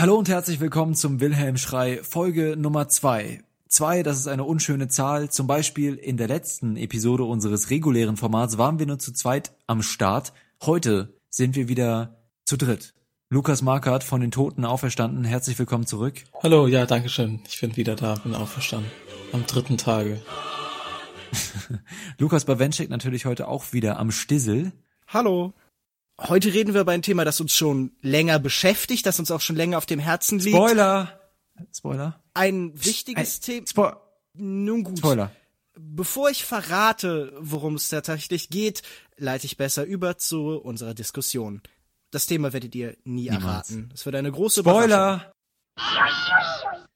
Hallo und herzlich willkommen zum Wilhelm Schrei Folge Nummer zwei. Zwei, das ist eine unschöne Zahl. Zum Beispiel in der letzten Episode unseres regulären Formats waren wir nur zu zweit am Start. Heute sind wir wieder zu dritt. Lukas Markert von den Toten auferstanden. Herzlich willkommen zurück. Hallo, ja, danke schön. Ich bin wieder da, bin auferstanden. Am dritten Tage. Lukas Bawenschik natürlich heute auch wieder am Stissel. Hallo. Heute reden wir über ein Thema, das uns schon länger beschäftigt, das uns auch schon länger auf dem Herzen liegt. Spoiler! Spoiler. Ein wichtiges Thema. Spo Nun gut. Spoiler. Bevor ich verrate, worum es tatsächlich geht, leite ich besser über zu unserer Diskussion. Das Thema werdet ihr nie Niemals. erraten. Es wird eine große. Spoiler!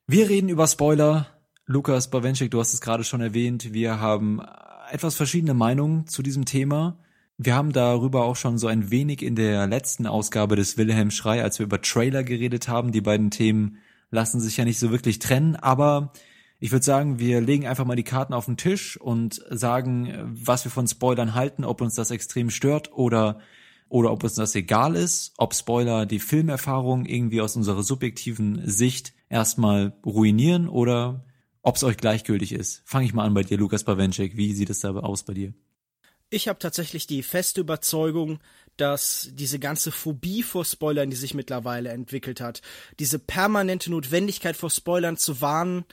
Wir reden über Spoiler. Lukas Bawenschik, du hast es gerade schon erwähnt. Wir haben etwas verschiedene Meinungen zu diesem Thema. Wir haben darüber auch schon so ein wenig in der letzten Ausgabe des Wilhelm Schrei, als wir über Trailer geredet haben. Die beiden Themen lassen sich ja nicht so wirklich trennen, aber ich würde sagen, wir legen einfach mal die Karten auf den Tisch und sagen, was wir von Spoilern halten, ob uns das extrem stört oder oder ob uns das egal ist, ob Spoiler die Filmerfahrung irgendwie aus unserer subjektiven Sicht erstmal ruinieren oder ob es euch gleichgültig ist. Fange ich mal an bei dir, Lukas Bawenschik. Wie sieht es da aus bei dir? Ich habe tatsächlich die feste Überzeugung, dass diese ganze Phobie vor Spoilern, die sich mittlerweile entwickelt hat, diese permanente Notwendigkeit vor Spoilern zu warnen,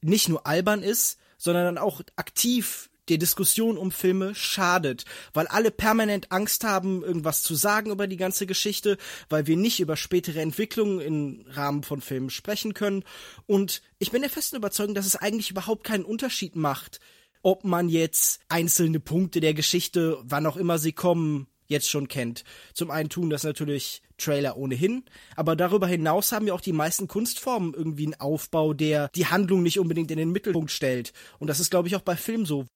nicht nur albern ist, sondern dann auch aktiv der Diskussion um Filme schadet, weil alle permanent Angst haben, irgendwas zu sagen über die ganze Geschichte, weil wir nicht über spätere Entwicklungen im Rahmen von Filmen sprechen können. Und ich bin der festen Überzeugung, dass es eigentlich überhaupt keinen Unterschied macht, ob man jetzt einzelne Punkte der Geschichte, wann auch immer sie kommen, jetzt schon kennt. Zum einen tun das natürlich Trailer ohnehin, aber darüber hinaus haben ja auch die meisten Kunstformen irgendwie einen Aufbau, der die Handlung nicht unbedingt in den Mittelpunkt stellt. Und das ist, glaube ich, auch bei Filmen so.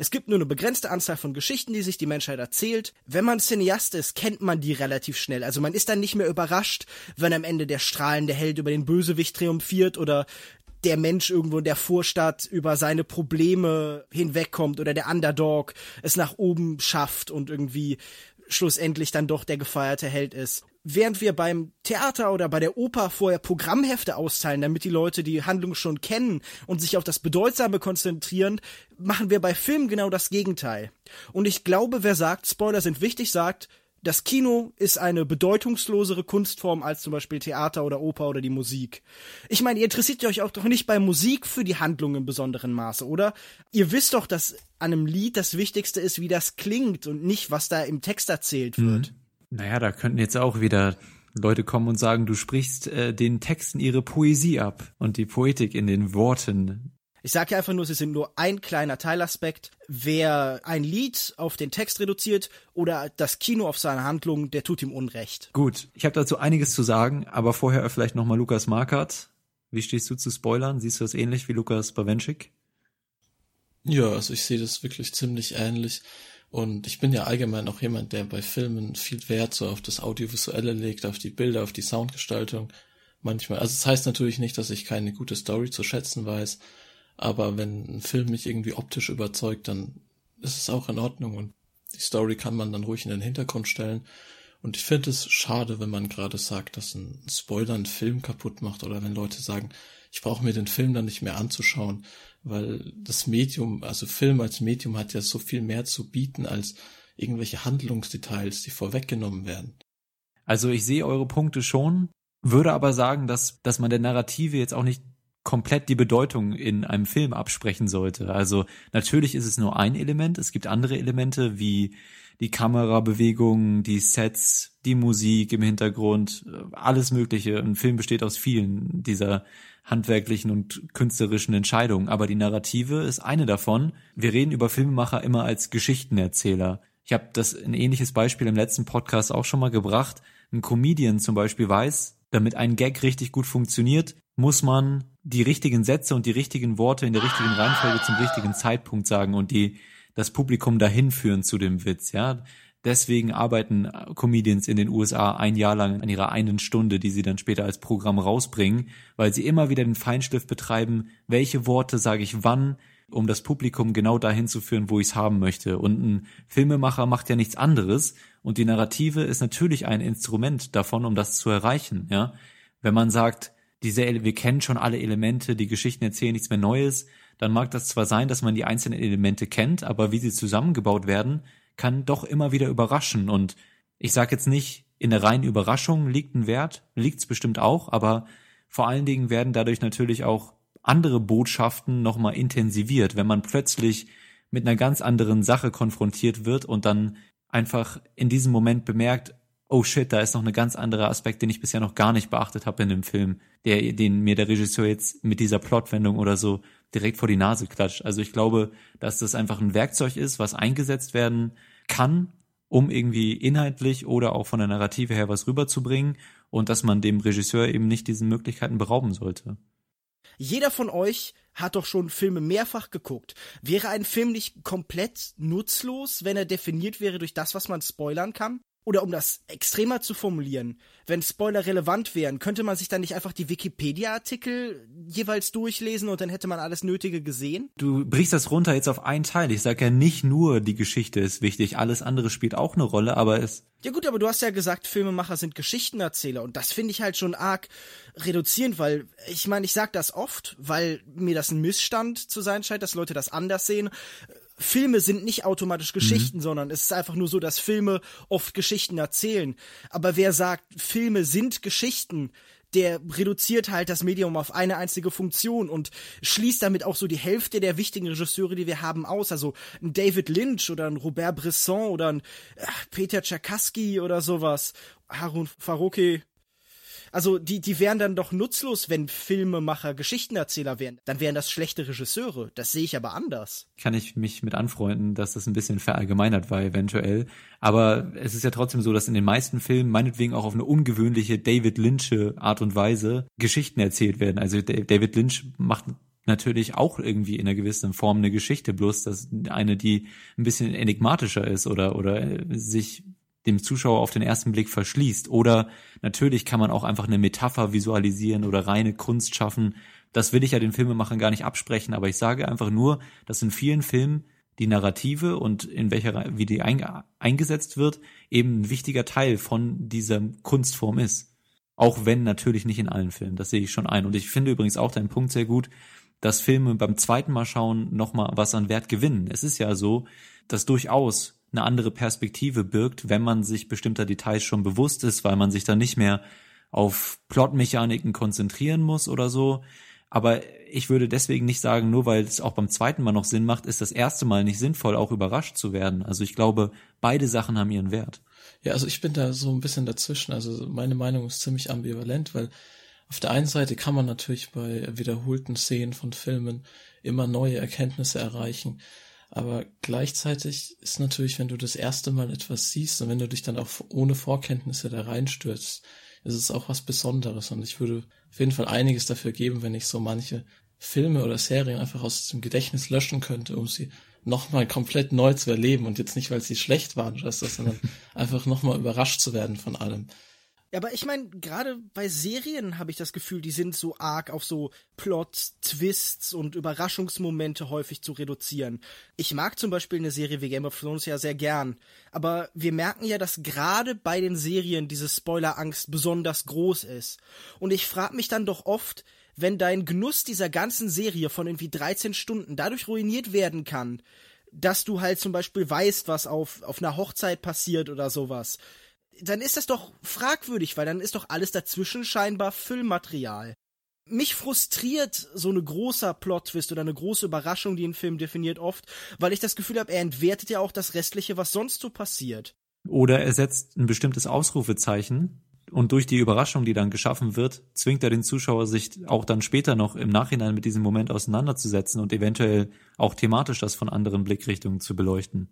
Es gibt nur eine begrenzte Anzahl von Geschichten, die sich die Menschheit erzählt. Wenn man Cineast ist, kennt man die relativ schnell. Also man ist dann nicht mehr überrascht, wenn am Ende der strahlende Held über den Bösewicht triumphiert oder der Mensch irgendwo in der Vorstadt über seine Probleme hinwegkommt oder der Underdog es nach oben schafft und irgendwie schlussendlich dann doch der gefeierte Held ist. Während wir beim Theater oder bei der Oper vorher Programmhefte austeilen, damit die Leute die Handlung schon kennen und sich auf das Bedeutsame konzentrieren, machen wir bei Filmen genau das Gegenteil. Und ich glaube, wer sagt, Spoiler sind wichtig, sagt, das Kino ist eine bedeutungslosere Kunstform als zum Beispiel Theater oder Oper oder die Musik. Ich meine, ihr interessiert euch auch doch nicht bei Musik für die Handlung im besonderen Maße, oder? Ihr wisst doch, dass an einem Lied das Wichtigste ist, wie das klingt und nicht, was da im Text erzählt wird. Mhm. Naja, da könnten jetzt auch wieder Leute kommen und sagen, du sprichst äh, den Texten ihre Poesie ab und die Poetik in den Worten. Ich sage ja einfach nur, sie sind nur ein kleiner Teilaspekt. Wer ein Lied auf den Text reduziert oder das Kino auf seine Handlung, der tut ihm Unrecht. Gut, ich habe dazu einiges zu sagen, aber vorher vielleicht nochmal Lukas Markert. Wie stehst du zu Spoilern? Siehst du das ähnlich wie Lukas Bawenschik? Ja, also ich sehe das wirklich ziemlich ähnlich. Und ich bin ja allgemein auch jemand, der bei Filmen viel Wert so auf das Audiovisuelle legt, auf die Bilder, auf die Soundgestaltung. Manchmal. Also es das heißt natürlich nicht, dass ich keine gute Story zu schätzen weiß, aber wenn ein Film mich irgendwie optisch überzeugt, dann ist es auch in Ordnung und die Story kann man dann ruhig in den Hintergrund stellen. Und ich finde es schade, wenn man gerade sagt, dass ein Spoiler einen Film kaputt macht oder wenn Leute sagen, ich brauche mir den Film dann nicht mehr anzuschauen, weil das Medium, also Film als Medium hat ja so viel mehr zu bieten als irgendwelche Handlungsdetails, die vorweggenommen werden. Also ich sehe eure Punkte schon, würde aber sagen, dass, dass man der Narrative jetzt auch nicht komplett die Bedeutung in einem Film absprechen sollte. Also natürlich ist es nur ein Element, es gibt andere Elemente wie die Kamerabewegungen, die Sets, die Musik im Hintergrund, alles Mögliche. Ein Film besteht aus vielen dieser handwerklichen und künstlerischen Entscheidungen, aber die Narrative ist eine davon. Wir reden über Filmemacher immer als Geschichtenerzähler. Ich habe das ein ähnliches Beispiel im letzten Podcast auch schon mal gebracht. Ein Comedian zum Beispiel weiß, damit ein Gag richtig gut funktioniert, muss man die richtigen Sätze und die richtigen Worte in der richtigen Reihenfolge zum richtigen Zeitpunkt sagen und die das Publikum dahin führen zu dem Witz, ja. Deswegen arbeiten Comedians in den USA ein Jahr lang an ihrer einen Stunde, die sie dann später als Programm rausbringen, weil sie immer wieder den Feinschliff betreiben, welche Worte sage ich wann, um das Publikum genau dahin zu führen, wo ich es haben möchte. Und ein Filmemacher macht ja nichts anderes und die Narrative ist natürlich ein Instrument davon, um das zu erreichen, ja Wenn man sagt, diese, wir kennen schon alle Elemente, die Geschichten erzählen nichts mehr Neues, dann mag das zwar sein, dass man die einzelnen Elemente kennt, aber wie sie zusammengebaut werden, kann doch immer wieder überraschen. Und ich sage jetzt nicht, in der reinen Überraschung liegt ein Wert, liegt's bestimmt auch, aber vor allen Dingen werden dadurch natürlich auch andere Botschaften nochmal intensiviert, wenn man plötzlich mit einer ganz anderen Sache konfrontiert wird und dann einfach in diesem Moment bemerkt, oh shit, da ist noch eine ganz andere Aspekt, den ich bisher noch gar nicht beachtet habe in dem Film, der, den mir der Regisseur jetzt mit dieser Plotwendung oder so direkt vor die Nase klatscht. Also ich glaube, dass das einfach ein Werkzeug ist, was eingesetzt werden kann, um irgendwie inhaltlich oder auch von der Narrative her was rüberzubringen und dass man dem Regisseur eben nicht diesen Möglichkeiten berauben sollte. Jeder von euch hat doch schon Filme mehrfach geguckt. Wäre ein Film nicht komplett nutzlos, wenn er definiert wäre durch das, was man spoilern kann? Oder um das extremer zu formulieren, wenn Spoiler relevant wären, könnte man sich dann nicht einfach die Wikipedia-Artikel jeweils durchlesen und dann hätte man alles Nötige gesehen? Du brichst das runter jetzt auf einen Teil. Ich sag ja nicht nur die Geschichte ist wichtig, alles andere spielt auch eine Rolle, aber es. Ja gut, aber du hast ja gesagt, Filmemacher sind Geschichtenerzähler und das finde ich halt schon arg reduzierend, weil ich meine, ich sag das oft, weil mir das ein Missstand zu sein scheint, dass Leute das anders sehen Filme sind nicht automatisch Geschichten, mhm. sondern es ist einfach nur so, dass Filme oft Geschichten erzählen. Aber wer sagt, Filme sind Geschichten, der reduziert halt das Medium auf eine einzige Funktion und schließt damit auch so die Hälfte der wichtigen Regisseure, die wir haben, aus. Also ein David Lynch oder ein Robert Bresson oder ein äh, Peter Czerkaski oder sowas. Harun Faroki, also die, die wären dann doch nutzlos, wenn Filmemacher Geschichtenerzähler wären. Dann wären das schlechte Regisseure. Das sehe ich aber anders. Kann ich mich mit anfreunden, dass das ein bisschen verallgemeinert war eventuell. Aber es ist ja trotzdem so, dass in den meisten Filmen meinetwegen auch auf eine ungewöhnliche David Lynch Art und Weise Geschichten erzählt werden. Also David Lynch macht natürlich auch irgendwie in einer gewissen Form eine Geschichte, bloß dass eine, die ein bisschen enigmatischer ist oder, oder sich dem Zuschauer auf den ersten Blick verschließt. Oder natürlich kann man auch einfach eine Metapher visualisieren oder reine Kunst schaffen. Das will ich ja den Filmemachern gar nicht absprechen, aber ich sage einfach nur, dass in vielen Filmen die Narrative und in welcher, wie die eingesetzt wird, eben ein wichtiger Teil von dieser Kunstform ist. Auch wenn natürlich nicht in allen Filmen, das sehe ich schon ein. Und ich finde übrigens auch deinen Punkt sehr gut, dass Filme beim zweiten Mal schauen nochmal was an Wert gewinnen. Es ist ja so, dass durchaus eine andere Perspektive birgt, wenn man sich bestimmter Details schon bewusst ist, weil man sich dann nicht mehr auf Plotmechaniken konzentrieren muss oder so. Aber ich würde deswegen nicht sagen, nur weil es auch beim zweiten Mal noch Sinn macht, ist das erste Mal nicht sinnvoll, auch überrascht zu werden. Also ich glaube, beide Sachen haben ihren Wert. Ja, also ich bin da so ein bisschen dazwischen. Also meine Meinung ist ziemlich ambivalent, weil auf der einen Seite kann man natürlich bei wiederholten Szenen von Filmen immer neue Erkenntnisse erreichen. Aber gleichzeitig ist natürlich, wenn du das erste Mal etwas siehst und wenn du dich dann auch ohne Vorkenntnisse da reinstürzt, ist es auch was Besonderes. Und ich würde auf jeden Fall einiges dafür geben, wenn ich so manche Filme oder Serien einfach aus dem Gedächtnis löschen könnte, um sie nochmal komplett neu zu erleben und jetzt nicht, weil sie schlecht waren oder so, sondern einfach nochmal überrascht zu werden von allem. Aber ich meine, gerade bei Serien habe ich das Gefühl, die sind so arg auf so Plots, Twists und Überraschungsmomente häufig zu reduzieren. Ich mag zum Beispiel eine Serie wie Game of Thrones ja sehr gern, aber wir merken ja, dass gerade bei den Serien diese Spoilerangst besonders groß ist. Und ich frage mich dann doch oft, wenn dein Genuss dieser ganzen Serie von irgendwie 13 Stunden dadurch ruiniert werden kann, dass du halt zum Beispiel weißt, was auf, auf einer Hochzeit passiert oder sowas dann ist das doch fragwürdig, weil dann ist doch alles dazwischen scheinbar Füllmaterial. Mich frustriert so eine großer Plot-Twist oder eine große Überraschung, die ein Film definiert oft, weil ich das Gefühl habe, er entwertet ja auch das Restliche, was sonst so passiert. Oder er setzt ein bestimmtes Ausrufezeichen und durch die Überraschung, die dann geschaffen wird, zwingt er den Zuschauer, sich auch dann später noch im Nachhinein mit diesem Moment auseinanderzusetzen und eventuell auch thematisch das von anderen Blickrichtungen zu beleuchten.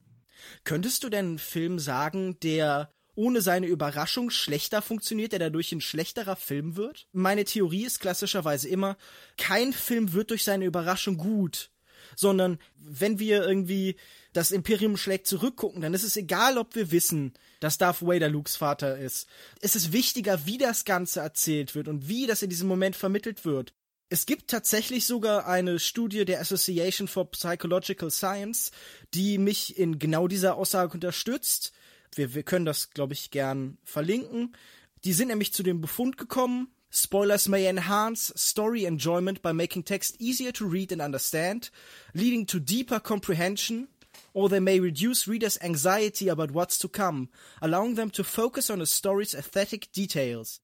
Könntest du denn einen Film sagen, der ohne seine Überraschung schlechter funktioniert, der dadurch ein schlechterer Film wird? Meine Theorie ist klassischerweise immer, kein Film wird durch seine Überraschung gut, sondern wenn wir irgendwie das Imperium schlägt zurückgucken, dann ist es egal, ob wir wissen, dass Darth Vader Lukes Vater ist. Es ist wichtiger, wie das Ganze erzählt wird und wie das in diesem Moment vermittelt wird. Es gibt tatsächlich sogar eine Studie der Association for Psychological Science, die mich in genau dieser Aussage unterstützt. Wir, wir können das, glaube ich, gern verlinken. Die sind nämlich zu dem Befund gekommen, Spoilers may enhance story enjoyment by making text easier to read and understand, leading to deeper comprehension, or they may reduce readers' anxiety about what's to come, allowing them to focus on a story's aesthetic details.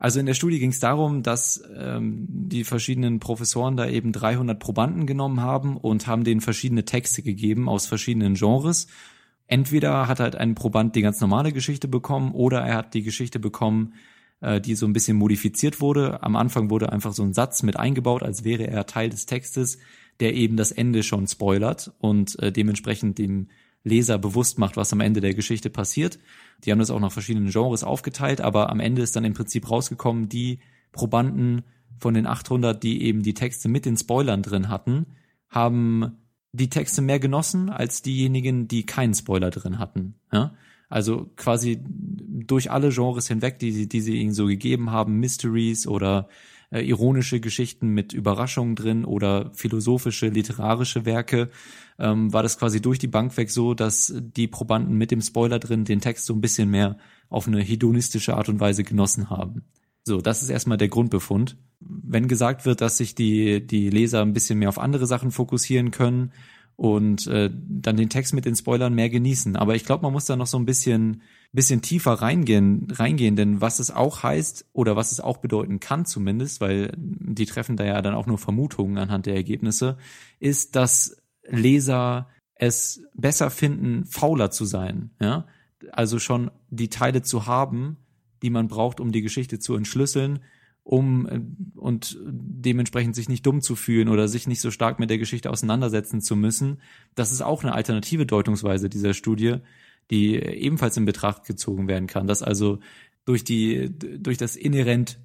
Also in der Studie ging es darum, dass ähm, die verschiedenen Professoren da eben 300 Probanden genommen haben und haben denen verschiedene Texte gegeben aus verschiedenen Genres. Entweder hat halt ein Proband die ganz normale Geschichte bekommen oder er hat die Geschichte bekommen, äh, die so ein bisschen modifiziert wurde. Am Anfang wurde einfach so ein Satz mit eingebaut, als wäre er Teil des Textes, der eben das Ende schon spoilert und äh, dementsprechend dem Leser bewusst macht, was am Ende der Geschichte passiert. Die haben das auch nach verschiedenen Genres aufgeteilt, aber am Ende ist dann im Prinzip rausgekommen, die Probanden von den 800, die eben die Texte mit den Spoilern drin hatten, haben die Texte mehr genossen als diejenigen, die keinen Spoiler drin hatten. Ja? Also quasi durch alle Genres hinweg, die, die sie ihnen so gegeben haben, Mysteries oder äh, ironische Geschichten mit Überraschungen drin oder philosophische, literarische Werke, ähm, war das quasi durch die Bank weg so, dass die Probanden mit dem Spoiler drin den Text so ein bisschen mehr auf eine hedonistische Art und Weise genossen haben. So, das ist erstmal der Grundbefund. Wenn gesagt wird, dass sich die, die Leser ein bisschen mehr auf andere Sachen fokussieren können und äh, dann den Text mit den Spoilern mehr genießen. Aber ich glaube, man muss da noch so ein bisschen, bisschen tiefer reingehen, reingehen, denn was es auch heißt oder was es auch bedeuten kann zumindest, weil die treffen da ja dann auch nur Vermutungen anhand der Ergebnisse, ist, dass Leser es besser finden, fauler zu sein. Ja? Also schon die Teile zu haben, die man braucht, um die Geschichte zu entschlüsseln, um äh, und dementsprechend sich nicht dumm zu fühlen oder sich nicht so stark mit der Geschichte auseinandersetzen zu müssen. Das ist auch eine alternative Deutungsweise dieser Studie, die ebenfalls in Betracht gezogen werden kann, dass also durch die durch das inhärent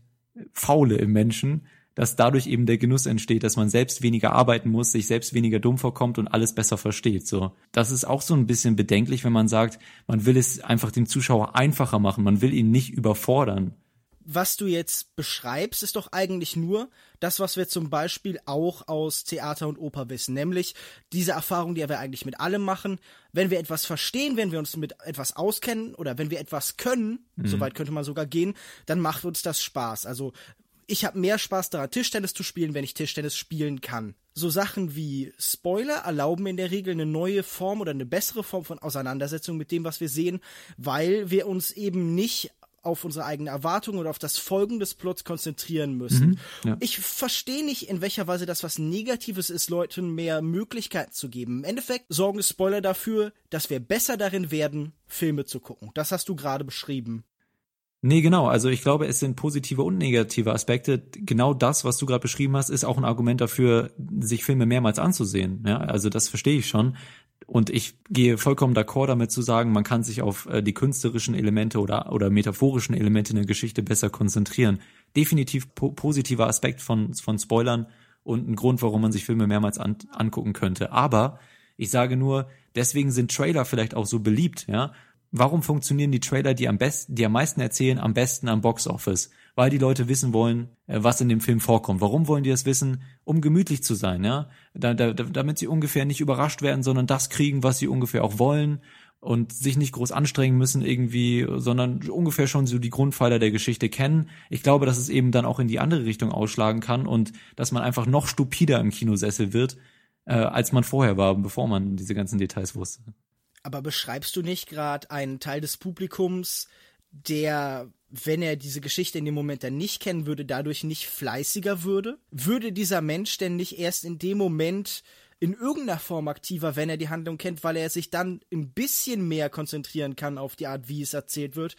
Faule im Menschen dass dadurch eben der Genuss entsteht, dass man selbst weniger arbeiten muss, sich selbst weniger dumm vorkommt und alles besser versteht. So, das ist auch so ein bisschen bedenklich, wenn man sagt, man will es einfach dem Zuschauer einfacher machen, man will ihn nicht überfordern was du jetzt beschreibst, ist doch eigentlich nur das, was wir zum Beispiel auch aus Theater und Oper wissen, nämlich diese Erfahrung, die wir eigentlich mit allem machen. Wenn wir etwas verstehen, wenn wir uns mit etwas auskennen oder wenn wir etwas können, mhm. soweit könnte man sogar gehen, dann macht uns das Spaß. Also ich habe mehr Spaß daran, Tischtennis zu spielen, wenn ich Tischtennis spielen kann. So Sachen wie Spoiler erlauben in der Regel eine neue Form oder eine bessere Form von Auseinandersetzung mit dem, was wir sehen, weil wir uns eben nicht auf unsere eigenen Erwartungen oder auf das Folgen des Plots konzentrieren müssen. Mhm, ja. Ich verstehe nicht, in welcher Weise das was Negatives ist, Leuten mehr Möglichkeiten zu geben. Im Endeffekt sorgen Spoiler dafür, dass wir besser darin werden, Filme zu gucken. Das hast du gerade beschrieben. Nee, genau. Also ich glaube, es sind positive und negative Aspekte. Genau das, was du gerade beschrieben hast, ist auch ein Argument dafür, sich Filme mehrmals anzusehen. Ja, also das verstehe ich schon. Und ich gehe vollkommen d'accord damit zu sagen, man kann sich auf äh, die künstlerischen Elemente oder, oder metaphorischen Elemente in der Geschichte besser konzentrieren. Definitiv po positiver Aspekt von, von Spoilern und ein Grund, warum man sich Filme mehrmals an, angucken könnte. Aber ich sage nur, deswegen sind Trailer vielleicht auch so beliebt, ja, Warum funktionieren die Trailer, die am besten, die am meisten erzählen, am besten am Boxoffice? Weil die Leute wissen wollen, äh, was in dem Film vorkommt. Warum wollen die das wissen? Um gemütlich zu sein, ja? Da, da, damit sie ungefähr nicht überrascht werden, sondern das kriegen, was sie ungefähr auch wollen und sich nicht groß anstrengen müssen irgendwie, sondern ungefähr schon so die Grundpfeiler der Geschichte kennen. Ich glaube, dass es eben dann auch in die andere Richtung ausschlagen kann und dass man einfach noch stupider im Kinosessel wird, äh, als man vorher war, bevor man diese ganzen Details wusste. Aber beschreibst du nicht gerade einen Teil des Publikums, der, wenn er diese Geschichte in dem Moment dann nicht kennen würde, dadurch nicht fleißiger würde? Würde dieser Mensch denn nicht erst in dem Moment in irgendeiner Form aktiver, wenn er die Handlung kennt, weil er sich dann ein bisschen mehr konzentrieren kann auf die Art, wie es erzählt wird.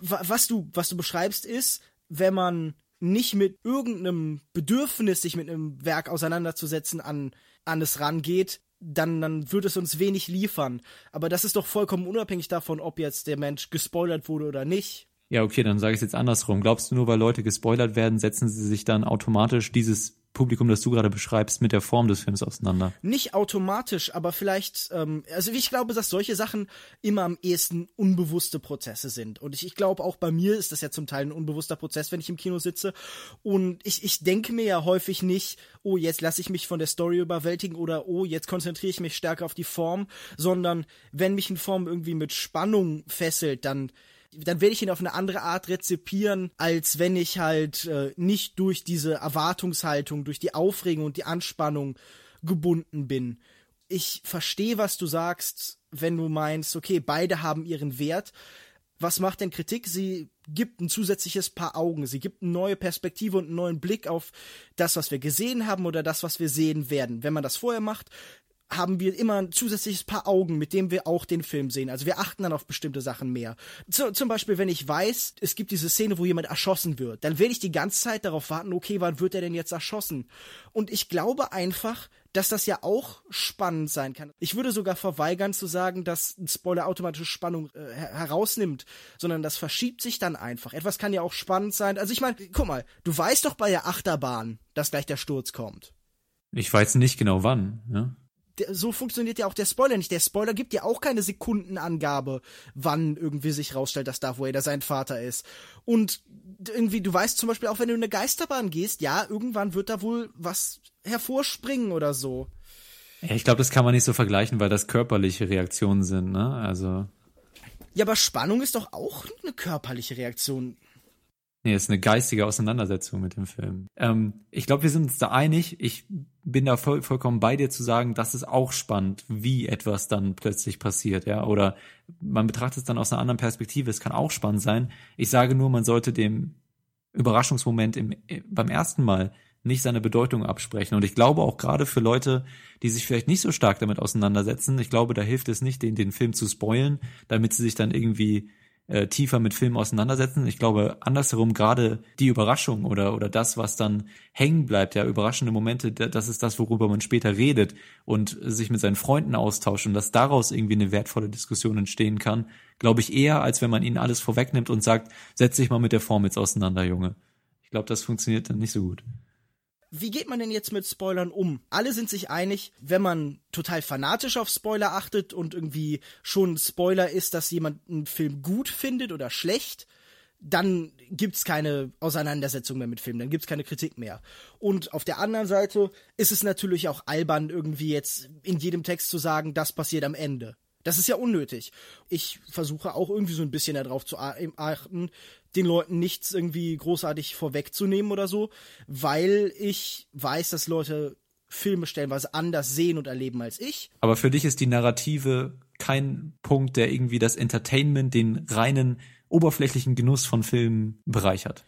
Was du, was du beschreibst, ist, wenn man nicht mit irgendeinem Bedürfnis, sich mit einem Werk auseinanderzusetzen, an, an es rangeht, dann, dann würde es uns wenig liefern. Aber das ist doch vollkommen unabhängig davon, ob jetzt der Mensch gespoilert wurde oder nicht. Ja, okay, dann sage ich es jetzt andersrum. Glaubst du, nur weil Leute gespoilert werden, setzen sie sich dann automatisch dieses Publikum, das du gerade beschreibst, mit der Form des Films auseinander? Nicht automatisch, aber vielleicht, ähm, also ich glaube, dass solche Sachen immer am ehesten unbewusste Prozesse sind. Und ich, ich glaube, auch bei mir ist das ja zum Teil ein unbewusster Prozess, wenn ich im Kino sitze. Und ich, ich denke mir ja häufig nicht, oh, jetzt lasse ich mich von der Story überwältigen oder oh, jetzt konzentriere ich mich stärker auf die Form, sondern wenn mich eine Form irgendwie mit Spannung fesselt, dann dann werde ich ihn auf eine andere Art rezipieren, als wenn ich halt äh, nicht durch diese Erwartungshaltung, durch die Aufregung und die Anspannung gebunden bin. Ich verstehe, was du sagst, wenn du meinst, okay, beide haben ihren Wert. Was macht denn Kritik? Sie gibt ein zusätzliches Paar Augen. Sie gibt eine neue Perspektive und einen neuen Blick auf das, was wir gesehen haben oder das, was wir sehen werden. Wenn man das vorher macht, haben wir immer ein zusätzliches Paar Augen, mit dem wir auch den Film sehen. Also wir achten dann auf bestimmte Sachen mehr. So, zum Beispiel, wenn ich weiß, es gibt diese Szene, wo jemand erschossen wird, dann werde ich die ganze Zeit darauf warten, okay, wann wird er denn jetzt erschossen? Und ich glaube einfach, dass das ja auch spannend sein kann. Ich würde sogar verweigern zu sagen, dass ein Spoiler automatische Spannung äh, herausnimmt, sondern das verschiebt sich dann einfach. Etwas kann ja auch spannend sein. Also ich meine, guck mal, du weißt doch bei der Achterbahn, dass gleich der Sturz kommt. Ich weiß nicht genau wann, ne? So funktioniert ja auch der Spoiler nicht. Der Spoiler gibt ja auch keine Sekundenangabe, wann irgendwie sich rausstellt, dass Darth Vader sein Vater ist. Und irgendwie, du weißt zum Beispiel auch, wenn du in eine Geisterbahn gehst, ja, irgendwann wird da wohl was hervorspringen oder so. Ja, ich glaube, das kann man nicht so vergleichen, weil das körperliche Reaktionen sind, ne? Also. Ja, aber Spannung ist doch auch eine körperliche Reaktion. Nee, ist eine geistige Auseinandersetzung mit dem Film. Ähm, ich glaube, wir sind uns da einig. Ich bin da voll, vollkommen bei dir zu sagen, das ist auch spannend, wie etwas dann plötzlich passiert, ja. Oder man betrachtet es dann aus einer anderen Perspektive. Es kann auch spannend sein. Ich sage nur, man sollte dem Überraschungsmoment im, äh, beim ersten Mal nicht seine Bedeutung absprechen. Und ich glaube auch gerade für Leute, die sich vielleicht nicht so stark damit auseinandersetzen, ich glaube, da hilft es nicht, den, den Film zu spoilen, damit sie sich dann irgendwie äh, tiefer mit Filmen auseinandersetzen. Ich glaube, andersherum gerade die Überraschung oder, oder das, was dann hängen bleibt, ja, überraschende Momente, das ist das, worüber man später redet und sich mit seinen Freunden austauscht und dass daraus irgendwie eine wertvolle Diskussion entstehen kann, glaube ich eher, als wenn man ihnen alles vorwegnimmt und sagt, setz dich mal mit der Form jetzt auseinander, Junge. Ich glaube, das funktioniert dann nicht so gut. Wie geht man denn jetzt mit Spoilern um? Alle sind sich einig, wenn man total fanatisch auf Spoiler achtet und irgendwie schon Spoiler ist, dass jemand einen Film gut findet oder schlecht, dann gibt's keine Auseinandersetzung mehr mit Filmen, dann gibt's keine Kritik mehr. Und auf der anderen Seite ist es natürlich auch albern, irgendwie jetzt in jedem Text zu sagen, das passiert am Ende. Das ist ja unnötig. Ich versuche auch irgendwie so ein bisschen darauf zu achten, den Leuten nichts irgendwie großartig vorwegzunehmen oder so, weil ich weiß, dass Leute Filme stellenweise anders sehen und erleben als ich. Aber für dich ist die Narrative kein Punkt, der irgendwie das Entertainment, den reinen oberflächlichen Genuss von Filmen bereichert.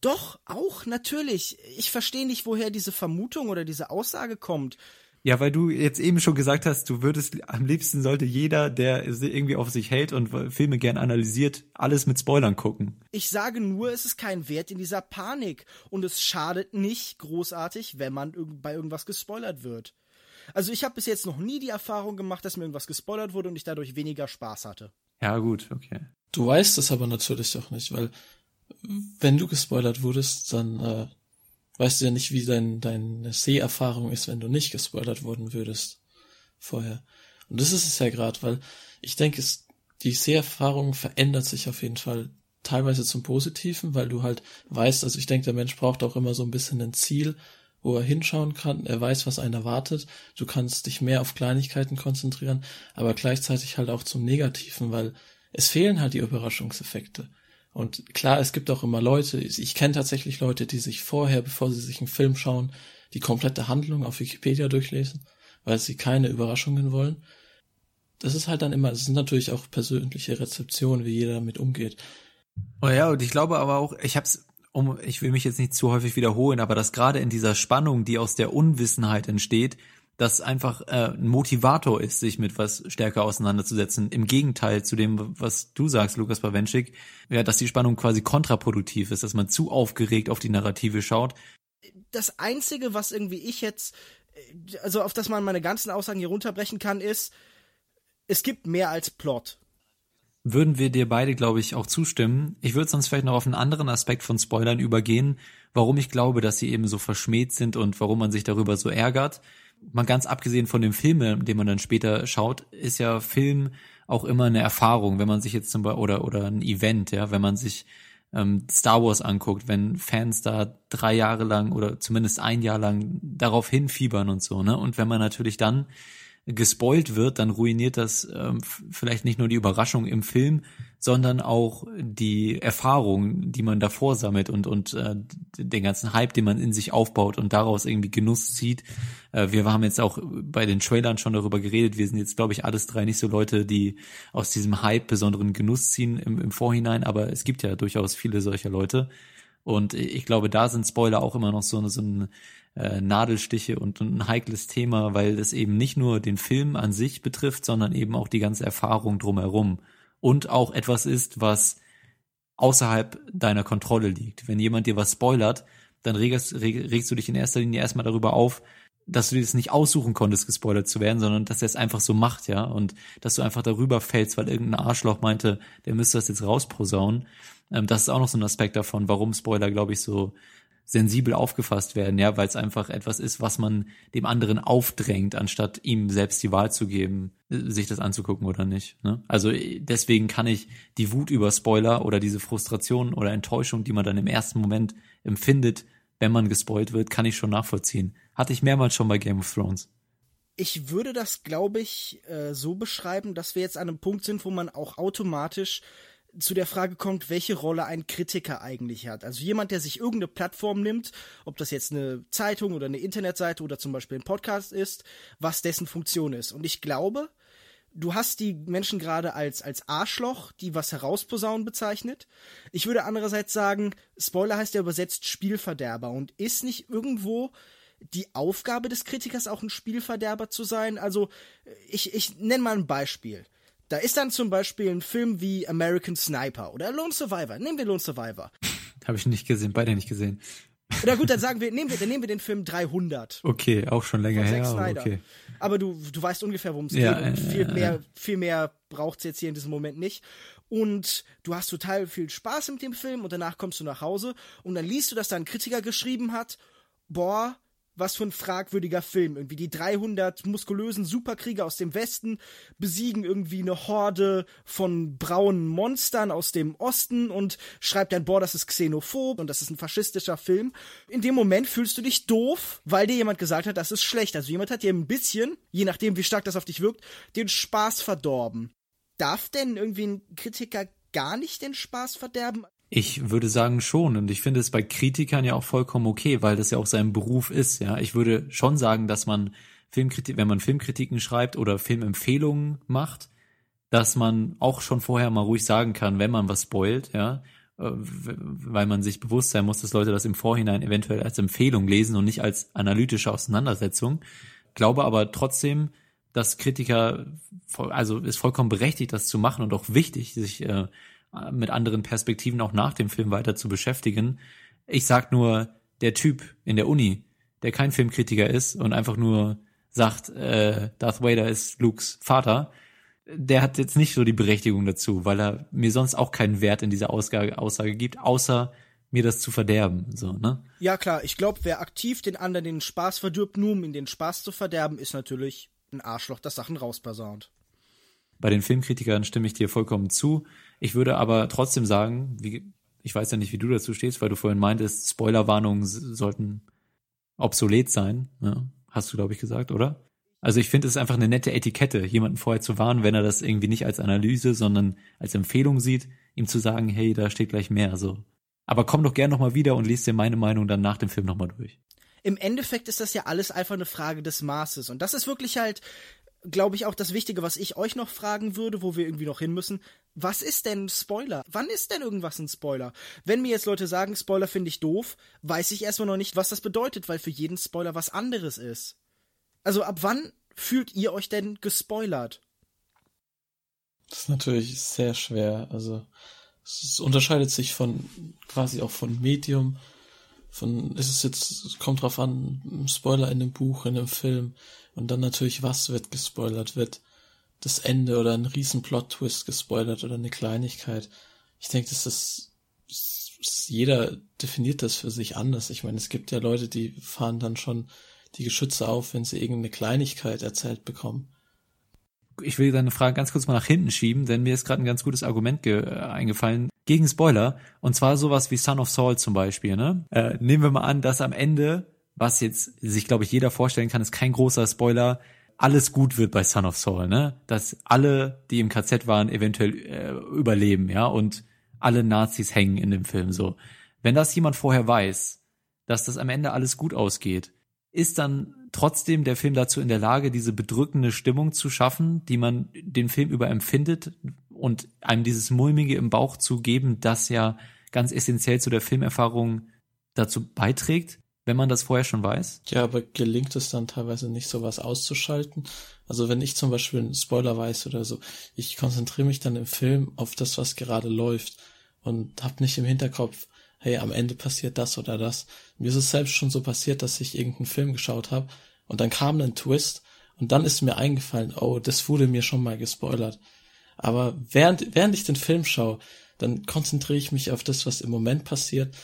Doch, auch natürlich. Ich verstehe nicht, woher diese Vermutung oder diese Aussage kommt. Ja, weil du jetzt eben schon gesagt hast, du würdest am liebsten sollte jeder, der irgendwie auf sich hält und Filme gern analysiert, alles mit Spoilern gucken. Ich sage nur, es ist kein Wert in dieser Panik und es schadet nicht großartig, wenn man bei irgendwas gespoilert wird. Also ich habe bis jetzt noch nie die Erfahrung gemacht, dass mir irgendwas gespoilert wurde und ich dadurch weniger Spaß hatte. Ja, gut, okay. Du weißt es aber natürlich auch nicht, weil wenn du gespoilert wurdest, dann äh, weißt du ja nicht, wie dein, deine Seherfahrung ist, wenn du nicht gespoilert worden würdest vorher. Und das ist es ja gerade, weil ich denke, es, die Seherfahrung verändert sich auf jeden Fall teilweise zum Positiven, weil du halt weißt, also ich denke, der Mensch braucht auch immer so ein bisschen ein Ziel, wo er hinschauen kann, er weiß, was einen erwartet, du kannst dich mehr auf Kleinigkeiten konzentrieren, aber gleichzeitig halt auch zum Negativen, weil es fehlen halt die Überraschungseffekte. Und klar, es gibt auch immer Leute, ich kenne tatsächlich Leute, die sich vorher, bevor sie sich einen Film schauen, die komplette Handlung auf Wikipedia durchlesen, weil sie keine Überraschungen wollen. Das ist halt dann immer, es sind natürlich auch persönliche Rezeptionen, wie jeder damit umgeht. Oh ja, und ich glaube aber auch, ich hab's, um, ich will mich jetzt nicht zu häufig wiederholen, aber dass gerade in dieser Spannung, die aus der Unwissenheit entsteht, das einfach äh, ein Motivator ist, sich mit was stärker auseinanderzusetzen. Im Gegenteil zu dem, was du sagst, Lukas Bawenschik, ja, dass die Spannung quasi kontraproduktiv ist, dass man zu aufgeregt auf die Narrative schaut. Das Einzige, was irgendwie ich jetzt, also auf das man meine ganzen Aussagen hier runterbrechen kann, ist, es gibt mehr als Plot. Würden wir dir beide, glaube ich, auch zustimmen. Ich würde sonst vielleicht noch auf einen anderen Aspekt von Spoilern übergehen, warum ich glaube, dass sie eben so verschmäht sind und warum man sich darüber so ärgert mal ganz abgesehen von dem Film, den man dann später schaut, ist ja Film auch immer eine Erfahrung, wenn man sich jetzt zum Beispiel, oder, oder ein Event, ja, wenn man sich ähm, Star Wars anguckt, wenn Fans da drei Jahre lang oder zumindest ein Jahr lang darauf hinfiebern und so, ne? Und wenn man natürlich dann gespoilt wird, dann ruiniert das ähm, vielleicht nicht nur die Überraschung im Film, sondern auch die Erfahrung, die man davor sammelt und und äh, den ganzen Hype, den man in sich aufbaut und daraus irgendwie Genuss zieht. Äh, wir haben jetzt auch bei den Trailern schon darüber geredet. Wir sind jetzt, glaube ich, alles drei nicht so Leute, die aus diesem Hype besonderen Genuss ziehen im, im Vorhinein, aber es gibt ja durchaus viele solcher Leute. Und ich glaube, da sind Spoiler auch immer noch so, so ein äh, Nadelstiche und, ein heikles Thema, weil es eben nicht nur den Film an sich betrifft, sondern eben auch die ganze Erfahrung drumherum und auch etwas ist, was außerhalb deiner Kontrolle liegt. Wenn jemand dir was spoilert, dann regst, regst du dich in erster Linie erstmal darüber auf, dass du dir das nicht aussuchen konntest, gespoilert zu werden, sondern dass er es einfach so macht, ja, und dass du einfach darüber fällst, weil irgendein Arschloch meinte, der müsste das jetzt rausposaunen. Ähm, das ist auch noch so ein Aspekt davon, warum Spoiler, glaube ich, so sensibel aufgefasst werden, ja, weil es einfach etwas ist, was man dem anderen aufdrängt, anstatt ihm selbst die Wahl zu geben, sich das anzugucken oder nicht. Ne? Also deswegen kann ich die Wut über Spoiler oder diese Frustration oder Enttäuschung, die man dann im ersten Moment empfindet, wenn man gespoilt wird, kann ich schon nachvollziehen. Hatte ich mehrmals schon bei Game of Thrones. Ich würde das, glaube ich, äh, so beschreiben, dass wir jetzt an einem Punkt sind, wo man auch automatisch zu der Frage kommt, welche Rolle ein Kritiker eigentlich hat. Also jemand, der sich irgendeine Plattform nimmt, ob das jetzt eine Zeitung oder eine Internetseite oder zum Beispiel ein Podcast ist, was dessen Funktion ist. Und ich glaube, du hast die Menschen gerade als, als Arschloch, die was herausposaunen bezeichnet. Ich würde andererseits sagen, Spoiler heißt ja übersetzt Spielverderber und ist nicht irgendwo die Aufgabe des Kritikers auch ein Spielverderber zu sein? Also, ich, ich nenne mal ein Beispiel. Da ist dann zum Beispiel ein Film wie American Sniper oder Lone Survivor. Nehmen wir Lone Survivor. Habe ich nicht gesehen, beide nicht gesehen. Oder gut, dann sagen wir, nehmen wir, dann nehmen wir den Film 300. Okay, auch schon länger her. Aber, okay. aber du, du weißt ungefähr, worum es ja, geht. Und viel äh, mehr, viel mehr braucht's jetzt hier in diesem Moment nicht. Und du hast total viel Spaß mit dem Film und danach kommst du nach Hause und dann liest du, dass da ein Kritiker geschrieben hat, boah, was für ein fragwürdiger Film. Irgendwie die 300 muskulösen Superkrieger aus dem Westen besiegen irgendwie eine Horde von braunen Monstern aus dem Osten und schreibt dann, boah, das ist xenophob und das ist ein faschistischer Film. In dem Moment fühlst du dich doof, weil dir jemand gesagt hat, das ist schlecht. Also jemand hat dir ein bisschen, je nachdem wie stark das auf dich wirkt, den Spaß verdorben. Darf denn irgendwie ein Kritiker gar nicht den Spaß verderben? Ich würde sagen schon und ich finde es bei Kritikern ja auch vollkommen okay, weil das ja auch sein Beruf ist, ja. Ich würde schon sagen, dass man Filmkritik, wenn man Filmkritiken schreibt oder Filmempfehlungen macht, dass man auch schon vorher mal ruhig sagen kann, wenn man was spoilt, ja, äh, weil man sich bewusst sein muss, dass Leute das im Vorhinein eventuell als Empfehlung lesen und nicht als analytische Auseinandersetzung. Glaube aber trotzdem, dass Kritiker, also ist vollkommen berechtigt, das zu machen und auch wichtig, sich äh, mit anderen Perspektiven auch nach dem Film weiter zu beschäftigen. Ich sag nur, der Typ in der Uni, der kein Filmkritiker ist und einfach nur sagt, äh, Darth Vader ist Lukes Vater, der hat jetzt nicht so die Berechtigung dazu, weil er mir sonst auch keinen Wert in dieser Aussage, Aussage gibt, außer mir das zu verderben, so, ne? Ja, klar, ich glaube, wer aktiv den anderen den Spaß verdirbt, nur um ihn den Spaß zu verderben, ist natürlich ein Arschloch, das Sachen rauspersaunt. Bei den Filmkritikern stimme ich dir vollkommen zu. Ich würde aber trotzdem sagen, wie, ich weiß ja nicht, wie du dazu stehst, weil du vorhin meintest, Spoilerwarnungen sollten obsolet sein. Ja, hast du, glaube ich, gesagt, oder? Also ich finde es ist einfach eine nette Etikette, jemanden vorher zu warnen, wenn er das irgendwie nicht als Analyse, sondern als Empfehlung sieht, ihm zu sagen, hey, da steht gleich mehr. So. Aber komm doch gern nochmal wieder und liest dir meine Meinung dann nach dem Film nochmal durch. Im Endeffekt ist das ja alles einfach eine Frage des Maßes. Und das ist wirklich halt glaube ich, auch das Wichtige, was ich euch noch fragen würde, wo wir irgendwie noch hin müssen. Was ist denn Spoiler? Wann ist denn irgendwas ein Spoiler? Wenn mir jetzt Leute sagen, Spoiler finde ich doof, weiß ich erstmal noch nicht, was das bedeutet, weil für jeden Spoiler was anderes ist. Also ab wann fühlt ihr euch denn gespoilert? Das ist natürlich sehr schwer. Also es unterscheidet sich von quasi auch von Medium. Von ist es jetzt kommt drauf an, Spoiler in einem Buch, in einem Film und dann natürlich, was wird gespoilert? Wird das Ende oder ein riesen Plot-Twist gespoilert oder eine Kleinigkeit? Ich denke, das ist, jeder definiert das für sich anders. Ich meine, es gibt ja Leute, die fahren dann schon die Geschütze auf, wenn sie irgendeine Kleinigkeit erzählt bekommen. Ich will deine Frage ganz kurz mal nach hinten schieben, denn mir ist gerade ein ganz gutes Argument äh, eingefallen gegen Spoiler. Und zwar sowas wie Son of Saul zum Beispiel. Ne? Äh, nehmen wir mal an, dass am Ende was jetzt sich, glaube ich, jeder vorstellen kann, ist kein großer Spoiler, alles gut wird bei Son of Saul, ne? Dass alle, die im KZ waren, eventuell äh, überleben, ja, und alle Nazis hängen in dem Film so. Wenn das jemand vorher weiß, dass das am Ende alles gut ausgeht, ist dann trotzdem der Film dazu in der Lage, diese bedrückende Stimmung zu schaffen, die man den Film über empfindet und einem dieses mulmige im Bauch zu geben, das ja ganz essentiell zu der Filmerfahrung dazu beiträgt, wenn man das vorher schon weiß. Ja, aber gelingt es dann teilweise nicht, sowas auszuschalten? Also wenn ich zum Beispiel einen Spoiler weiß oder so, ich konzentriere mich dann im Film auf das, was gerade läuft und hab nicht im Hinterkopf, hey, am Ende passiert das oder das. Mir ist es selbst schon so passiert, dass ich irgendeinen Film geschaut habe und dann kam ein Twist und dann ist mir eingefallen, oh, das wurde mir schon mal gespoilert. Aber während, während ich den Film schaue, dann konzentriere ich mich auf das, was im Moment passiert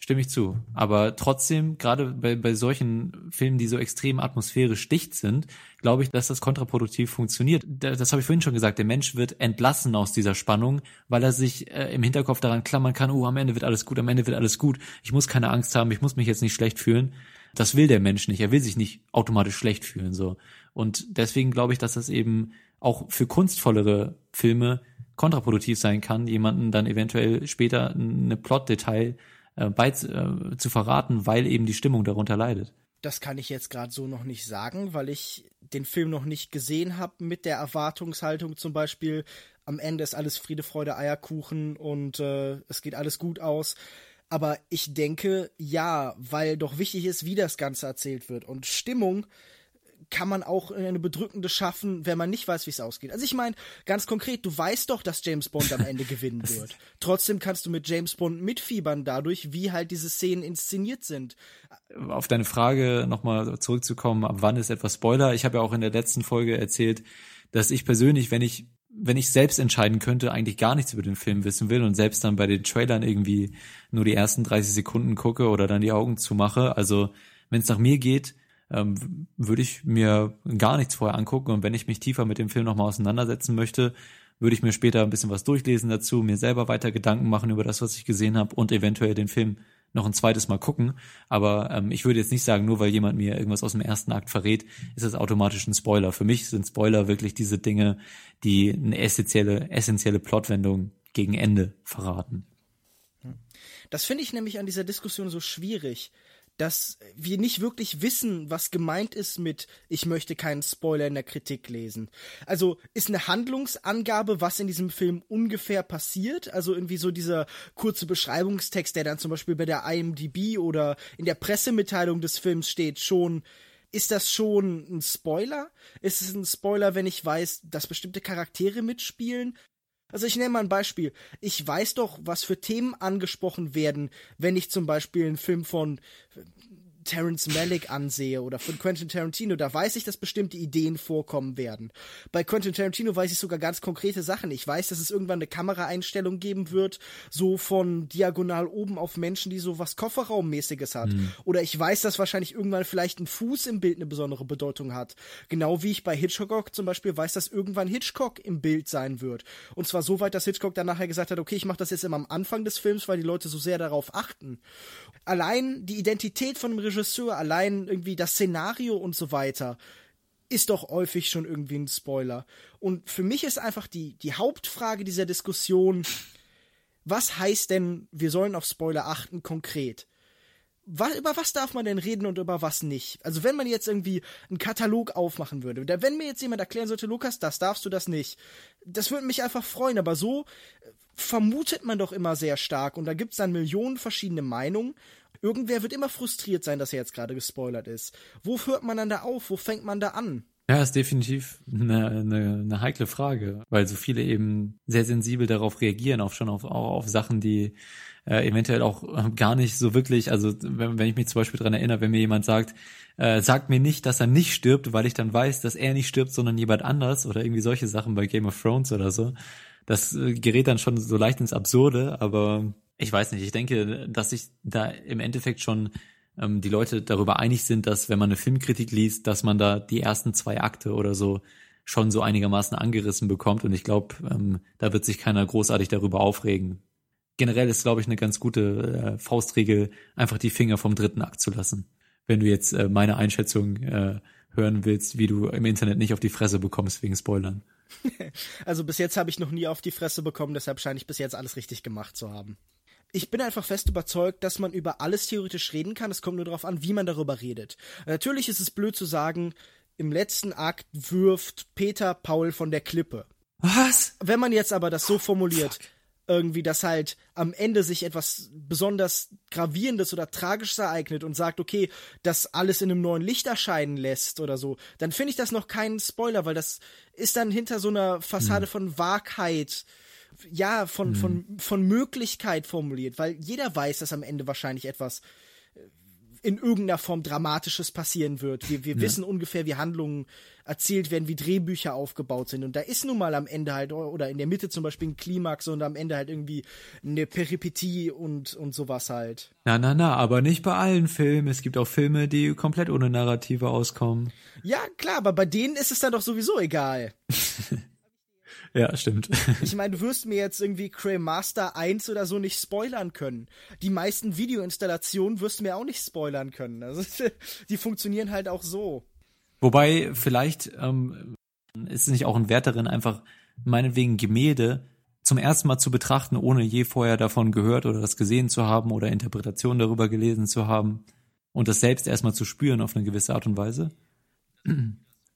Stimme ich zu. Aber trotzdem, gerade bei, bei solchen Filmen, die so extrem atmosphärisch dicht sind, glaube ich, dass das kontraproduktiv funktioniert. Das habe ich vorhin schon gesagt. Der Mensch wird entlassen aus dieser Spannung, weil er sich äh, im Hinterkopf daran klammern kann, oh, am Ende wird alles gut, am Ende wird alles gut. Ich muss keine Angst haben, ich muss mich jetzt nicht schlecht fühlen. Das will der Mensch nicht. Er will sich nicht automatisch schlecht fühlen, so. Und deswegen glaube ich, dass das eben auch für kunstvollere Filme kontraproduktiv sein kann, jemanden dann eventuell später eine Plotdetail äh, bei, äh, zu verraten, weil eben die Stimmung darunter leidet. Das kann ich jetzt gerade so noch nicht sagen, weil ich den Film noch nicht gesehen habe mit der Erwartungshaltung zum Beispiel, am Ende ist alles Friede, Freude, Eierkuchen und äh, es geht alles gut aus. Aber ich denke, ja, weil doch wichtig ist, wie das Ganze erzählt wird. Und Stimmung kann man auch eine bedrückende schaffen, wenn man nicht weiß, wie es ausgeht. Also ich meine, ganz konkret, du weißt doch, dass James Bond am Ende gewinnen wird. Trotzdem kannst du mit James Bond mitfiebern dadurch, wie halt diese Szenen inszeniert sind. Auf deine Frage nochmal zurückzukommen, ab wann ist etwas Spoiler? Ich habe ja auch in der letzten Folge erzählt, dass ich persönlich, wenn ich wenn ich selbst entscheiden könnte, eigentlich gar nichts über den Film wissen will und selbst dann bei den Trailern irgendwie nur die ersten 30 Sekunden gucke oder dann die Augen zumache. Also wenn es nach mir geht, ähm, würde ich mir gar nichts vorher angucken. Und wenn ich mich tiefer mit dem Film nochmal auseinandersetzen möchte, würde ich mir später ein bisschen was durchlesen dazu, mir selber weiter Gedanken machen über das, was ich gesehen habe und eventuell den Film noch ein zweites Mal gucken. Aber ähm, ich würde jetzt nicht sagen, nur weil jemand mir irgendwas aus dem ersten Akt verrät, ist das automatisch ein Spoiler. Für mich sind Spoiler wirklich diese Dinge, die eine essentielle, essentielle Plotwendung gegen Ende verraten. Das finde ich nämlich an dieser Diskussion so schwierig, dass wir nicht wirklich wissen, was gemeint ist mit ich möchte keinen Spoiler in der Kritik lesen. Also ist eine Handlungsangabe, was in diesem Film ungefähr passiert, also irgendwie so dieser kurze Beschreibungstext, der dann zum Beispiel bei der IMDb oder in der Pressemitteilung des Films steht, schon ist das schon ein Spoiler? Ist es ein Spoiler, wenn ich weiß, dass bestimmte Charaktere mitspielen? Also ich nehme mal ein Beispiel. Ich weiß doch, was für Themen angesprochen werden, wenn ich zum Beispiel einen Film von Terence Malick ansehe oder von Quentin Tarantino, da weiß ich, dass bestimmte Ideen vorkommen werden. Bei Quentin Tarantino weiß ich sogar ganz konkrete Sachen. Ich weiß, dass es irgendwann eine Kameraeinstellung geben wird, so von diagonal oben auf Menschen, die so was Kofferraummäßiges hat. Mhm. Oder ich weiß, dass wahrscheinlich irgendwann vielleicht ein Fuß im Bild eine besondere Bedeutung hat. Genau wie ich bei Hitchcock zum Beispiel weiß, dass irgendwann Hitchcock im Bild sein wird. Und zwar so weit, dass Hitchcock dann nachher gesagt hat, okay, ich mache das jetzt immer am Anfang des Films, weil die Leute so sehr darauf achten. Allein die Identität von einem Regisseur Regisseur, allein irgendwie das Szenario und so weiter, ist doch häufig schon irgendwie ein Spoiler. Und für mich ist einfach die, die Hauptfrage dieser Diskussion, was heißt denn, wir sollen auf Spoiler achten konkret? Was, über was darf man denn reden und über was nicht? Also wenn man jetzt irgendwie einen Katalog aufmachen würde, wenn mir jetzt jemand erklären sollte, Lukas, das darfst du das nicht, das würde mich einfach freuen, aber so äh, vermutet man doch immer sehr stark und da gibt es dann Millionen verschiedene Meinungen Irgendwer wird immer frustriert sein, dass er jetzt gerade gespoilert ist. Wo hört man dann da auf? Wo fängt man da an? Ja, ist definitiv eine, eine, eine heikle Frage, weil so viele eben sehr sensibel darauf reagieren, auch schon auf, auch auf Sachen, die äh, eventuell auch äh, gar nicht so wirklich, also wenn, wenn ich mich zum Beispiel dran erinnere, wenn mir jemand sagt, äh, sagt mir nicht, dass er nicht stirbt, weil ich dann weiß, dass er nicht stirbt, sondern jemand anders oder irgendwie solche Sachen bei Game of Thrones oder so. Das äh, gerät dann schon so leicht ins Absurde, aber ich weiß nicht, ich denke, dass sich da im Endeffekt schon ähm, die Leute darüber einig sind, dass wenn man eine Filmkritik liest, dass man da die ersten zwei Akte oder so schon so einigermaßen angerissen bekommt. Und ich glaube, ähm, da wird sich keiner großartig darüber aufregen. Generell ist, glaube ich, eine ganz gute äh, Faustregel, einfach die Finger vom dritten Akt zu lassen. Wenn du jetzt äh, meine Einschätzung äh, hören willst, wie du im Internet nicht auf die Fresse bekommst wegen Spoilern. Also bis jetzt habe ich noch nie auf die Fresse bekommen, deshalb scheine ich bis jetzt alles richtig gemacht zu haben. Ich bin einfach fest überzeugt, dass man über alles theoretisch reden kann. Es kommt nur darauf an, wie man darüber redet. Natürlich ist es blöd zu sagen, im letzten Akt wirft Peter Paul von der Klippe. Was? Wenn man jetzt aber das so formuliert, Fuck. irgendwie, dass halt am Ende sich etwas besonders gravierendes oder tragisches ereignet und sagt, okay, das alles in einem neuen Licht erscheinen lässt oder so, dann finde ich das noch keinen Spoiler, weil das ist dann hinter so einer Fassade hm. von Wahrheit ja, von, hm. von, von Möglichkeit formuliert, weil jeder weiß, dass am Ende wahrscheinlich etwas äh, in irgendeiner Form Dramatisches passieren wird. Wir, wir ja. wissen ungefähr, wie Handlungen erzählt werden, wie Drehbücher aufgebaut sind. Und da ist nun mal am Ende halt, oder in der Mitte zum Beispiel ein Klimax und am Ende halt irgendwie eine Peripetie und, und sowas halt. Na, na, na, aber nicht bei allen Filmen. Es gibt auch Filme, die komplett ohne Narrative auskommen. Ja, klar, aber bei denen ist es dann doch sowieso egal. Ja, stimmt. Ich meine, du wirst mir jetzt irgendwie Cray Master 1 oder so nicht spoilern können. Die meisten Videoinstallationen wirst du mir auch nicht spoilern können. Also, die funktionieren halt auch so. Wobei, vielleicht ähm, ist es nicht auch ein Wert darin, einfach meinetwegen Gemälde zum ersten Mal zu betrachten, ohne je vorher davon gehört oder das gesehen zu haben oder Interpretationen darüber gelesen zu haben und das selbst erstmal zu spüren auf eine gewisse Art und Weise?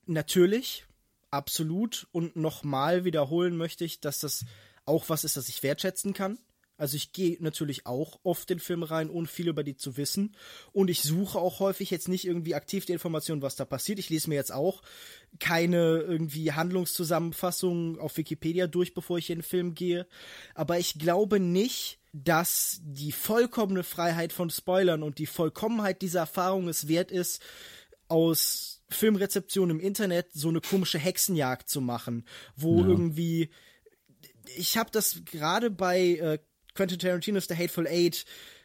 Natürlich, absolut. Und nochmal wiederholen möchte ich, dass das auch was ist, das ich wertschätzen kann. Also ich gehe natürlich auch oft in Filme rein, ohne viel über die zu wissen. Und ich suche auch häufig jetzt nicht irgendwie aktiv die Information, was da passiert. Ich lese mir jetzt auch keine irgendwie Handlungszusammenfassung auf Wikipedia durch, bevor ich in den Film gehe. Aber ich glaube nicht, dass die vollkommene Freiheit von Spoilern und die Vollkommenheit dieser Erfahrung es wert ist, aus Filmrezeption im Internet so eine komische Hexenjagd zu machen, wo ja. irgendwie ich habe das gerade bei äh, Quentin Tarantino's The Hateful Eight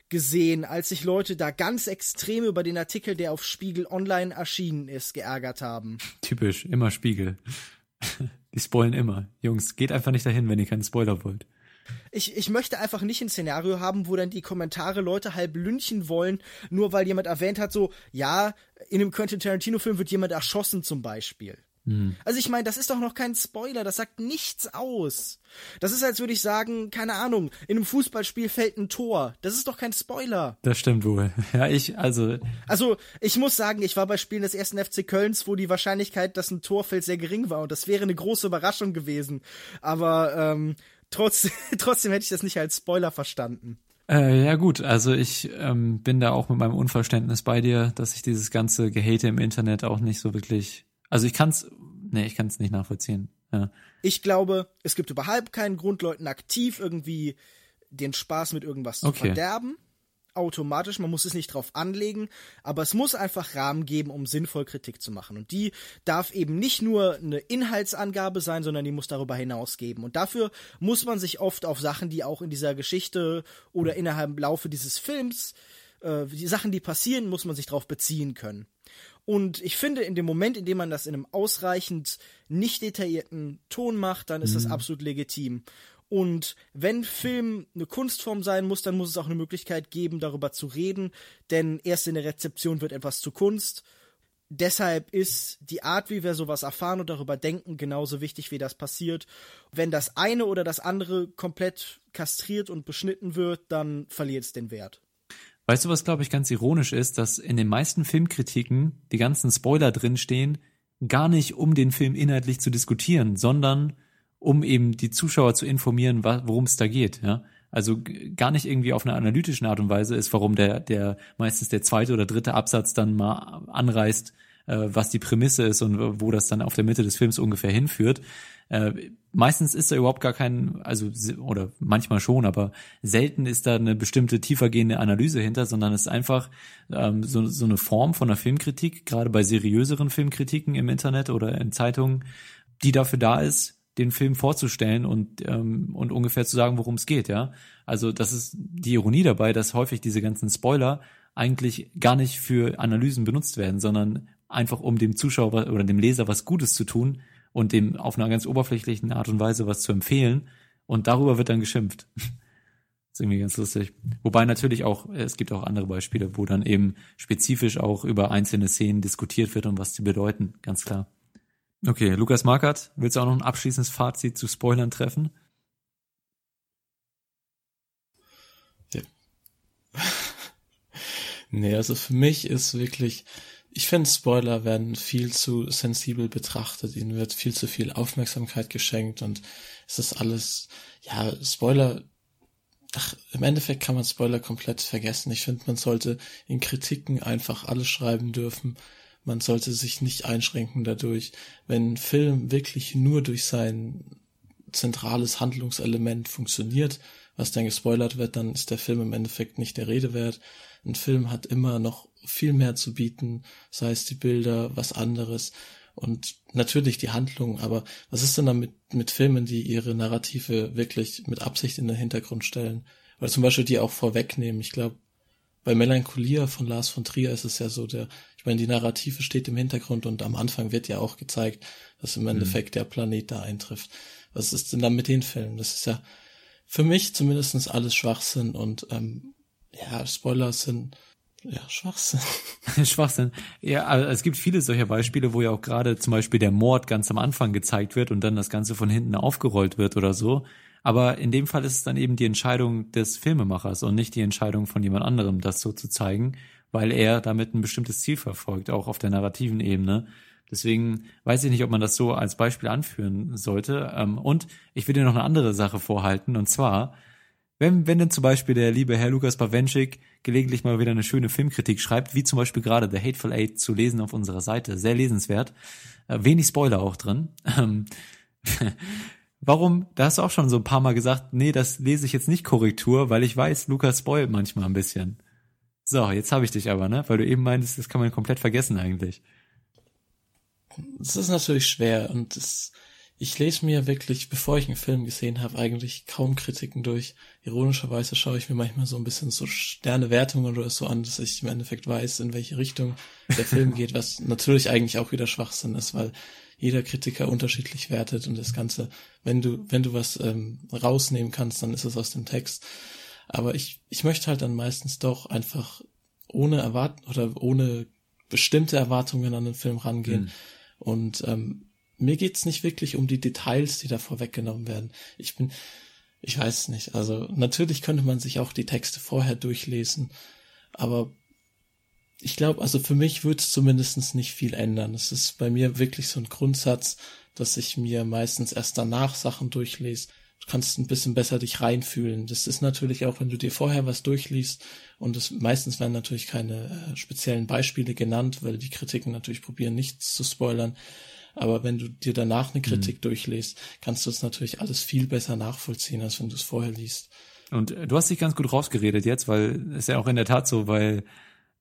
gesehen, als sich Leute da ganz extrem über den Artikel, der auf Spiegel Online erschienen ist, geärgert haben. Typisch, immer Spiegel. Die spoilen immer. Jungs, geht einfach nicht dahin, wenn ihr keinen Spoiler wollt ich, ich möchte einfach nicht ein Szenario haben, wo dann die Kommentare Leute halb lünchen wollen, nur weil jemand erwähnt hat, so, ja, in einem Quentin Tarantino-Film wird jemand erschossen zum Beispiel. Hm. Also ich meine, das ist doch noch kein Spoiler, das sagt nichts aus. Das ist, als würde ich sagen, keine Ahnung, in einem Fußballspiel fällt ein Tor. Das ist doch kein Spoiler. Das stimmt wohl. Ja, ich, also. Also, ich muss sagen, ich war bei Spielen des ersten FC Kölns, wo die Wahrscheinlichkeit, dass ein Tor fällt, sehr gering war und das wäre eine große Überraschung gewesen. Aber ähm, Trotzdem, trotzdem hätte ich das nicht als Spoiler verstanden. Äh, ja gut, also ich ähm, bin da auch mit meinem Unverständnis bei dir, dass ich dieses ganze Gehate im Internet auch nicht so wirklich. Also ich kann's, nee, ich kann's nicht nachvollziehen. Ja. Ich glaube, es gibt überhaupt keinen Grund, Leuten aktiv irgendwie den Spaß mit irgendwas okay. zu verderben automatisch, man muss es nicht drauf anlegen, aber es muss einfach Rahmen geben, um sinnvoll Kritik zu machen. Und die darf eben nicht nur eine Inhaltsangabe sein, sondern die muss darüber hinaus geben. Und dafür muss man sich oft auf Sachen, die auch in dieser Geschichte oder innerhalb im Laufe dieses Films, äh, die Sachen, die passieren, muss man sich darauf beziehen können. Und ich finde, in dem Moment, in dem man das in einem ausreichend nicht detaillierten Ton macht, dann ist mhm. das absolut legitim. Und wenn Film eine Kunstform sein muss, dann muss es auch eine Möglichkeit geben, darüber zu reden, denn erst in der Rezeption wird etwas zu Kunst. Deshalb ist die Art, wie wir sowas erfahren und darüber denken, genauso wichtig, wie das passiert. Wenn das eine oder das andere komplett kastriert und beschnitten wird, dann verliert es den Wert. Weißt du, was glaube ich ganz ironisch ist, dass in den meisten Filmkritiken die ganzen Spoiler drinstehen, gar nicht um den Film inhaltlich zu diskutieren, sondern um eben die Zuschauer zu informieren, worum es da geht. Ja? Also gar nicht irgendwie auf einer analytischen Art und Weise ist, warum der, der meistens der zweite oder dritte Absatz dann mal anreißt, äh, was die Prämisse ist und wo das dann auf der Mitte des Films ungefähr hinführt. Äh, meistens ist da überhaupt gar kein, also oder manchmal schon, aber selten ist da eine bestimmte tiefergehende Analyse hinter, sondern es ist einfach ähm, so, so eine Form von einer Filmkritik, gerade bei seriöseren Filmkritiken im Internet oder in Zeitungen, die dafür da ist, den Film vorzustellen und, ähm, und ungefähr zu sagen, worum es geht, ja. Also das ist die Ironie dabei, dass häufig diese ganzen Spoiler eigentlich gar nicht für Analysen benutzt werden, sondern einfach um dem Zuschauer oder dem Leser was Gutes zu tun und dem auf einer ganz oberflächlichen Art und Weise was zu empfehlen und darüber wird dann geschimpft. ist irgendwie ganz lustig. Wobei natürlich auch, es gibt auch andere Beispiele, wo dann eben spezifisch auch über einzelne Szenen diskutiert wird und was die bedeuten, ganz klar. Okay, Lukas Markert, willst du auch noch ein abschließendes Fazit zu Spoilern treffen? Ja. nee, also für mich ist wirklich, ich finde Spoiler werden viel zu sensibel betrachtet, ihnen wird viel zu viel Aufmerksamkeit geschenkt und es ist alles, ja, Spoiler, ach, im Endeffekt kann man Spoiler komplett vergessen. Ich finde, man sollte in Kritiken einfach alles schreiben dürfen. Man sollte sich nicht einschränken dadurch. Wenn ein Film wirklich nur durch sein zentrales Handlungselement funktioniert, was dann gespoilert wird, dann ist der Film im Endeffekt nicht der Rede wert. Ein Film hat immer noch viel mehr zu bieten, sei es die Bilder, was anderes und natürlich die Handlung, aber was ist denn da mit, Filmen, die ihre Narrative wirklich mit Absicht in den Hintergrund stellen? Oder zum Beispiel die auch vorwegnehmen. Ich glaube, bei Melancholia von Lars von Trier ist es ja so, der, meine, die Narrative steht im Hintergrund und am Anfang wird ja auch gezeigt, dass im mhm. Endeffekt mhm. der Planet da eintrifft. Was ist denn da mit den Filmen? Das ist ja für mich zumindestens alles Schwachsinn und ähm, ja, Spoiler sind ja, Schwachsinn. Schwachsinn. Ja, also es gibt viele solcher Beispiele, wo ja auch gerade zum Beispiel der Mord ganz am Anfang gezeigt wird und dann das Ganze von hinten aufgerollt wird oder so. Aber in dem Fall ist es dann eben die Entscheidung des Filmemachers und nicht die Entscheidung von jemand anderem, das so zu zeigen, weil er damit ein bestimmtes Ziel verfolgt, auch auf der narrativen Ebene. Deswegen weiß ich nicht, ob man das so als Beispiel anführen sollte. Ähm, und ich will dir noch eine andere Sache vorhalten, und zwar, wenn, wenn denn zum Beispiel der liebe Herr Lukas Bawenschik gelegentlich mal wieder eine schöne Filmkritik schreibt, wie zum Beispiel gerade The Hateful Eight zu lesen auf unserer Seite, sehr lesenswert, äh, wenig Spoiler auch drin. Ähm, warum, da hast du auch schon so ein paar Mal gesagt, nee, das lese ich jetzt nicht Korrektur, weil ich weiß, Lukas spoilt manchmal ein bisschen. So, jetzt habe ich dich aber, ne? Weil du eben meintest, das kann man komplett vergessen eigentlich. Das ist natürlich schwer und das ich lese mir wirklich, bevor ich einen Film gesehen habe, eigentlich kaum Kritiken durch. Ironischerweise schaue ich mir manchmal so ein bisschen so Sternewertungen oder so an, dass ich im Endeffekt weiß, in welche Richtung der Film geht, was natürlich eigentlich auch wieder Schwachsinn ist, weil jeder Kritiker unterschiedlich wertet und das Ganze, wenn du, wenn du was ähm, rausnehmen kannst, dann ist es aus dem Text. Aber ich, ich möchte halt dann meistens doch einfach ohne Erwarten oder ohne bestimmte Erwartungen an den Film rangehen. Mhm. Und ähm, mir geht's nicht wirklich um die Details, die da vorweggenommen werden. Ich bin, ich weiß es nicht. Also natürlich könnte man sich auch die Texte vorher durchlesen, aber ich glaube, also für mich wird es zumindest nicht viel ändern. Es ist bei mir wirklich so ein Grundsatz, dass ich mir meistens erst danach Sachen durchlese. Du kannst ein bisschen besser dich reinfühlen. Das ist natürlich auch, wenn du dir vorher was durchliest und es meistens werden natürlich keine äh, speziellen Beispiele genannt, weil die Kritiken natürlich probieren, nichts zu spoilern. Aber wenn du dir danach eine Kritik mhm. durchliest, kannst du es natürlich alles viel besser nachvollziehen, als wenn du es vorher liest. Und äh, du hast dich ganz gut rausgeredet jetzt, weil es ja auch in der Tat so, weil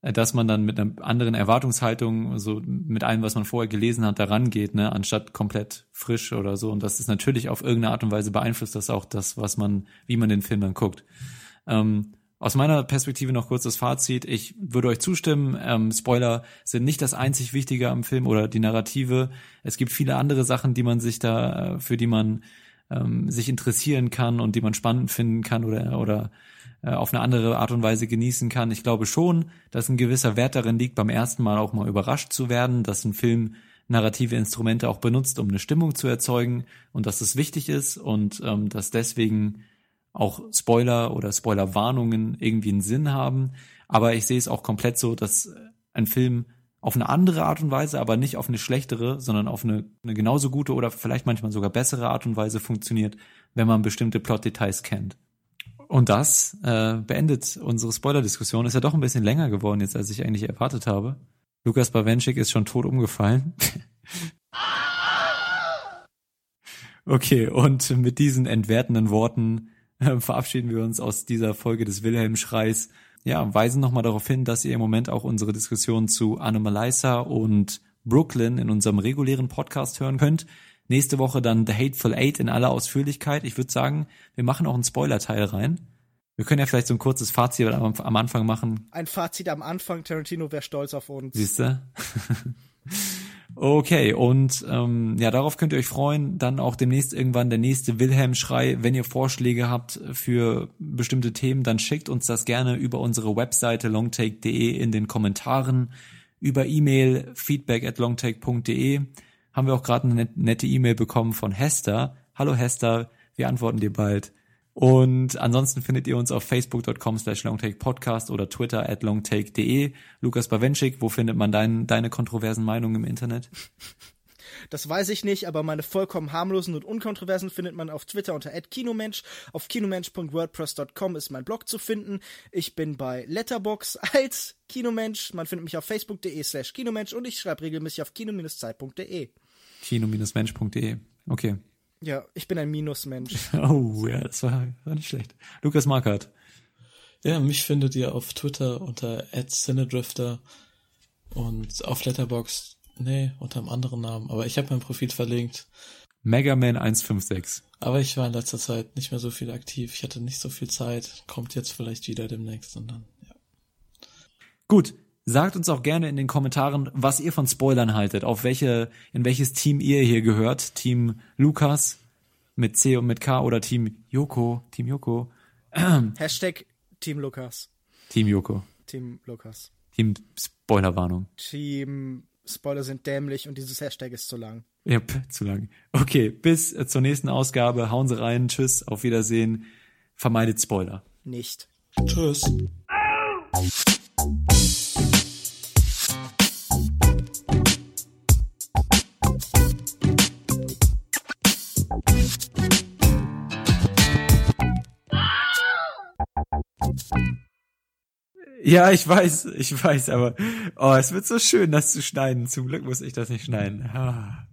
dass man dann mit einer anderen Erwartungshaltung, so mit allem, was man vorher gelesen hat, daran geht, ne, anstatt komplett frisch oder so. Und das ist natürlich auf irgendeine Art und Weise beeinflusst das auch das, was man, wie man den Film dann guckt. Ähm, aus meiner Perspektive noch kurz das Fazit. Ich würde euch zustimmen. Ähm, Spoiler sind nicht das einzig Wichtige am Film oder die Narrative. Es gibt viele andere Sachen, die man sich da, äh, für die man ähm, sich interessieren kann und die man spannend finden kann oder, oder äh, auf eine andere Art und Weise genießen kann. Ich glaube schon, dass ein gewisser Wert darin liegt, beim ersten Mal auch mal überrascht zu werden, dass ein Film narrative Instrumente auch benutzt, um eine Stimmung zu erzeugen und dass das wichtig ist und ähm, dass deswegen auch Spoiler oder Spoilerwarnungen irgendwie einen Sinn haben. Aber ich sehe es auch komplett so, dass ein Film auf eine andere Art und Weise, aber nicht auf eine schlechtere, sondern auf eine, eine genauso gute oder vielleicht manchmal sogar bessere Art und Weise funktioniert, wenn man bestimmte Plotdetails kennt. Und das äh, beendet unsere Spoiler-Diskussion. Ist ja doch ein bisschen länger geworden jetzt, als ich eigentlich erwartet habe. Lukas Bawenschik ist schon tot umgefallen. okay, und mit diesen entwertenden Worten verabschieden wir uns aus dieser Folge des Wilhelm-Schreis. Ja, weisen nochmal darauf hin, dass ihr im Moment auch unsere Diskussion zu Anomalisa und Brooklyn in unserem regulären Podcast hören könnt. Nächste Woche dann The Hateful Eight in aller Ausführlichkeit. Ich würde sagen, wir machen auch einen Spoiler-Teil rein. Wir können ja vielleicht so ein kurzes Fazit am, am Anfang machen. Ein Fazit am Anfang, Tarantino wäre stolz auf uns. Siehst du? Okay, und ähm, ja, darauf könnt ihr euch freuen. Dann auch demnächst irgendwann der nächste Wilhelm-Schrei. Wenn ihr Vorschläge habt für bestimmte Themen, dann schickt uns das gerne über unsere Webseite longtake.de in den Kommentaren, über E-Mail feedback at longtake.de. Haben wir auch gerade eine nette E-Mail bekommen von Hester. Hallo Hester, wir antworten dir bald. Und ansonsten findet ihr uns auf facebook.com slash longtakepodcast oder twitter at longtake.de. Lukas Bawenschik, wo findet man dein, deine kontroversen Meinungen im Internet? Das weiß ich nicht, aber meine vollkommen harmlosen und unkontroversen findet man auf Twitter unter @kinomensch. Auf kinomensch.wordpress.com ist mein Blog zu finden. Ich bin bei Letterbox als Kinomensch. Man findet mich auf facebook.de slash kinomensch und ich schreibe regelmäßig auf kino-zeit.de. Kino-mensch.de. Okay. Ja, ich bin ein Minusmensch. Oh, ja, das war, war nicht schlecht. Lukas Markert. Ja, mich findet ihr auf Twitter unter @cinedrifter und auf Letterbox, nee, unter einem anderen Namen, aber ich habe mein Profil verlinkt. Megaman 156. Aber ich war in letzter Zeit nicht mehr so viel aktiv, ich hatte nicht so viel Zeit, kommt jetzt vielleicht wieder demnächst und dann, ja. Gut, sagt uns auch gerne in den Kommentaren, was ihr von Spoilern haltet, auf welche, in welches Team ihr hier gehört. Team Lukas mit C und mit K oder Team Joko, Team Joko. Hashtag Team Lukas. Team Joko. Team Lukas. Team Spoilerwarnung. Team Spoiler sind dämlich und dieses Hashtag ist zu lang. Yep, zu lang. Okay, bis zur nächsten Ausgabe. Hauen Sie rein. Tschüss, auf Wiedersehen. Vermeidet Spoiler. Nicht. Tschüss. Ja, ich weiß, ich weiß, aber oh, es wird so schön, das zu schneiden. Zum Glück muss ich das nicht schneiden. Ah.